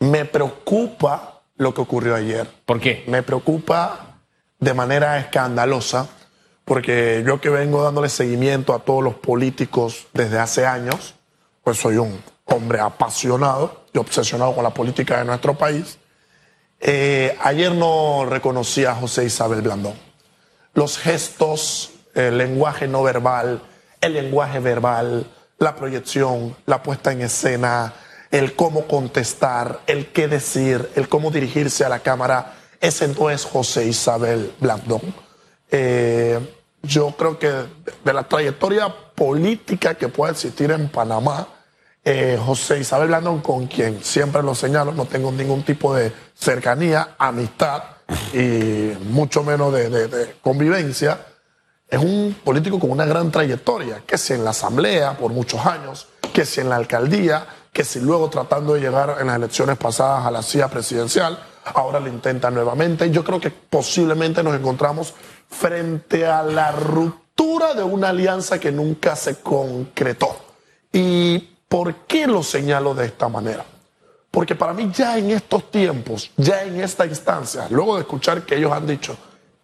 Me preocupa lo que ocurrió ayer. ¿Por qué? Me preocupa de manera escandalosa, porque yo que vengo dándole seguimiento a todos los políticos desde hace años, pues soy un hombre apasionado y obsesionado con la política de nuestro país. Eh, ayer no reconocí a José Isabel Blandón. Los gestos, el lenguaje no verbal, el lenguaje verbal, la proyección, la puesta en escena, el cómo contestar, el qué decir, el cómo dirigirse a la cámara, ese no es José Isabel Blandón. Eh, yo creo que de la trayectoria política que puede existir en Panamá, eh, José Isabel Blandón, con quien siempre lo señalo, no tengo ningún tipo de cercanía, amistad y mucho menos de, convivencia, es un político con una gran trayectoria, que si en la Asamblea por muchos años, que si en la alcaldía, que si luego tratando de llegar en las elecciones pasadas a la silla presidencial, ahora lo intenta nuevamente. Yo creo que posiblemente nos encontramos frente a la ruptura de una alianza que nunca se concretó. Y ¿Por qué lo señalo de esta manera? Porque para mí ya en estos tiempos, ya en esta instancia, luego de escuchar que ellos han dicho,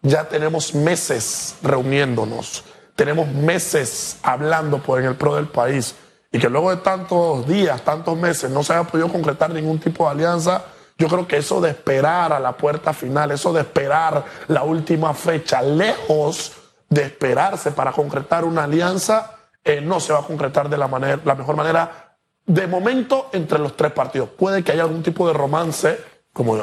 ya tenemos meses reuniéndonos, tenemos meses hablando por en el pro del país y que luego de tantos días, tantos meses no se haya podido concretar ningún tipo de alianza, yo creo que eso de esperar a la puerta final, eso de esperar la última fecha, lejos de esperarse para concretar una alianza, eh, no se va a concretar de la, manera, la mejor manera de momento entre los tres partidos. Puede que haya algún tipo de romance, como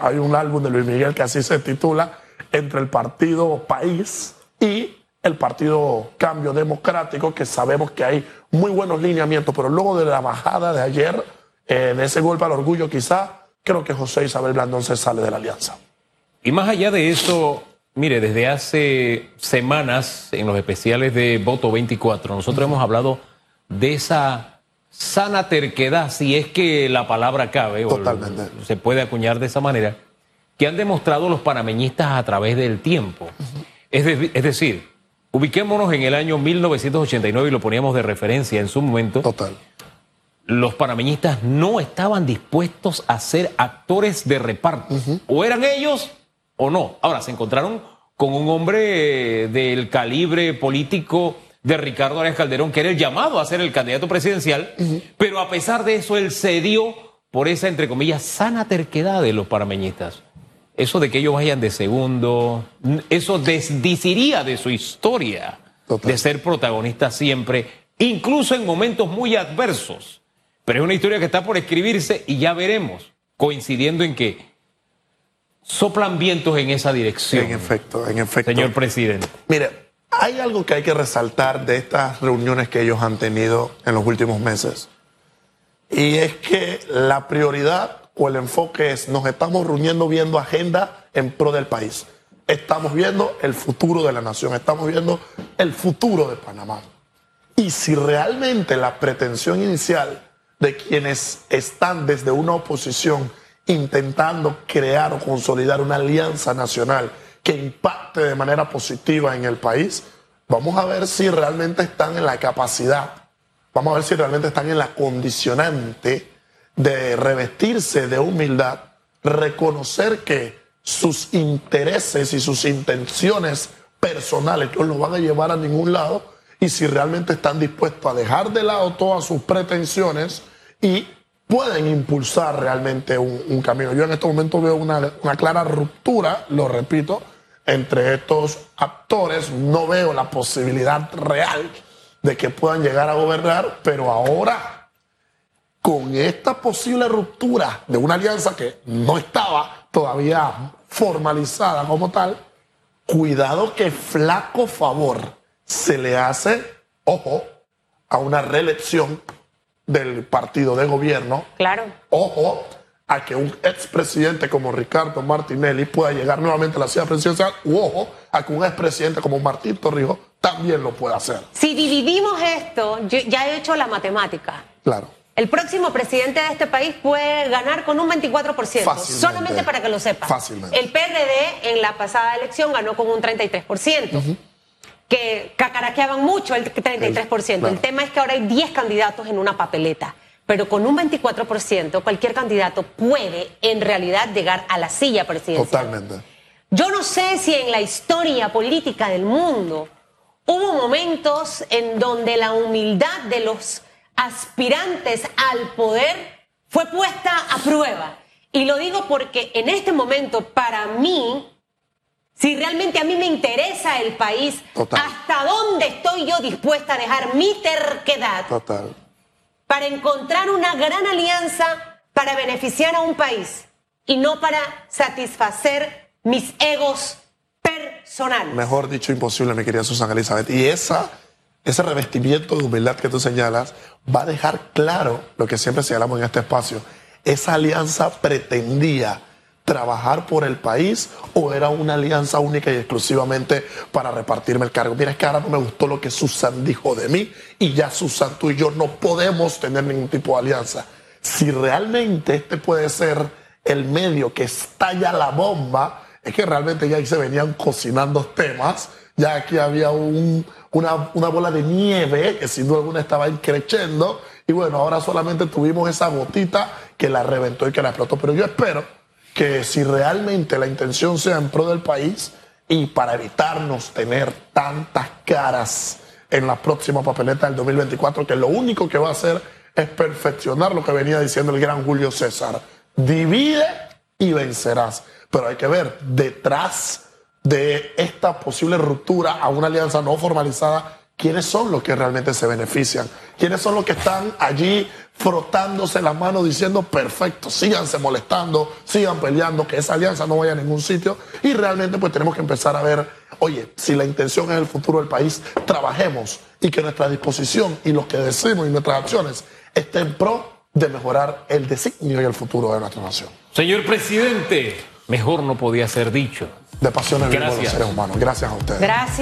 hay un álbum de Luis Miguel que así se titula, entre el partido País y el partido Cambio Democrático, que sabemos que hay muy buenos lineamientos, pero luego de la bajada de ayer, eh, de ese golpe al orgullo quizá, creo que José Isabel Blandón se sale de la alianza. Y más allá de eso, Mire, desde hace semanas en los especiales de Voto 24, nosotros hemos hablado de esa sana terquedad, si es que la palabra cabe, Totalmente. o se puede acuñar de esa manera, que han demostrado los panameñistas a través del tiempo. es, es, decir, ubiquémonos en el año 1989 y lo poníamos de referencia en su momento. Total. Los panameñistas no estaban dispuestos a ser actores de reparto. O eran ellos o no. Ahora, se encontraron con un hombre del calibre político de Ricardo Arias Calderón, que era el llamado a ser el candidato presidencial, pero a pesar de eso, él cedió por esa, entre comillas, sana terquedad de los parameñistas. Eso de que ellos vayan de segundo, eso desdiciría de su historia de ser protagonista siempre, incluso en momentos muy adversos. Pero es una historia que está por escribirse y ya veremos, coincidiendo en que soplan vientos en esa dirección. En efecto, en efecto. Señor presidente. Mire, hay algo que hay que resaltar de estas reuniones que ellos han tenido en los últimos meses. Y es que la prioridad o el enfoque es, nos estamos reuniendo viendo agenda en pro del país. Estamos viendo el futuro de la nación, estamos viendo el futuro de Panamá. Y si realmente la pretensión inicial de quienes están desde una oposición intentando crear o consolidar una alianza nacional que impacte de manera positiva en el país, vamos a ver si realmente están en la capacidad, vamos a ver si realmente están en la condicionante de revestirse de humildad, reconocer que sus intereses y sus intenciones personales no los van a llevar a ningún lado y si realmente están dispuestos a dejar de lado todas sus pretensiones y pueden impulsar realmente un, camino. Yo en este momento veo una, clara ruptura, lo repito, entre estos actores. No veo la posibilidad real de que puedan llegar a gobernar, pero ahora, con esta posible ruptura de una alianza que no estaba todavía formalizada como tal, cuidado que flaco favor se le hace, ojo, a una reelección del partido de gobierno. Claro. Ojo a que un expresidente como Ricardo Martinelli pueda llegar nuevamente a la ciudad presidencial, u ojo a que un expresidente como Martín Torrijos también lo pueda hacer. Si dividimos esto, yo ya he hecho la matemática. Claro. El próximo presidente de este país puede ganar con un 24%. Fácilmente. Solamente para que lo sepa. Fácilmente. El PRD en la pasada elección ganó con un 33% que cacaraqueaban mucho el 33%. El tema es que ahora hay 10 candidatos en una papeleta. pero con un 24% cualquier candidato puede en realidad llegar a la silla presidencial. Totalmente. Yo no sé si en la historia política del mundo hubo momentos en donde la humildad de los aspirantes al poder fue puesta a prueba. Y lo digo porque en este momento, para mí, si realmente a mí me interesa el país, ¿hasta dónde estoy yo dispuesta a dejar mi terquedad Total. para encontrar una gran alianza para beneficiar a un país y no para satisfacer mis egos personales? Mejor dicho, imposible, mi querida Susana Elizabeth. Y esa, ese revestimiento de humildad que tú señalas va a dejar claro lo que siempre señalamos en este espacio. Esa alianza pretendía trabajar por el país o era una alianza única y exclusivamente para repartirme el cargo. Mira, es que ahora no me gustó lo que Susan dijo de mí y ya Susan, tú y yo no podemos tener ningún tipo de alianza. Si realmente este puede ser el medio que estalla la bomba, es que realmente ya ahí se venían cocinando temas, ya aquí había un, una, una, bola de nieve que sin duda alguna estaba increciendo y bueno, ahora solamente tuvimos esa gotita que la reventó y que la explotó. Pero yo espero que si realmente la intención sea en pro del país y para evitarnos tener tantas caras en la próxima papeleta del 2024, que lo único que va a hacer es perfeccionar lo que venía diciendo el gran Julio César. Divide y vencerás. Pero hay que ver detrás de esta posible ruptura a una alianza no formalizada quiénes son los que realmente se benefician, quiénes son los que están allí frotándose las manos diciendo, perfecto, síganse molestando, sigan peleando, que esa alianza no vaya a ningún sitio. Y realmente pues tenemos que empezar a ver, oye, si la intención es el futuro del país, trabajemos y que nuestra disposición y lo que decimos y nuestras acciones estén pro de mejorar el designio y el futuro de nuestra nación. Señor presidente, mejor no podía ser dicho. De pasión en los seres humanos. Gracias a ustedes. Gracias.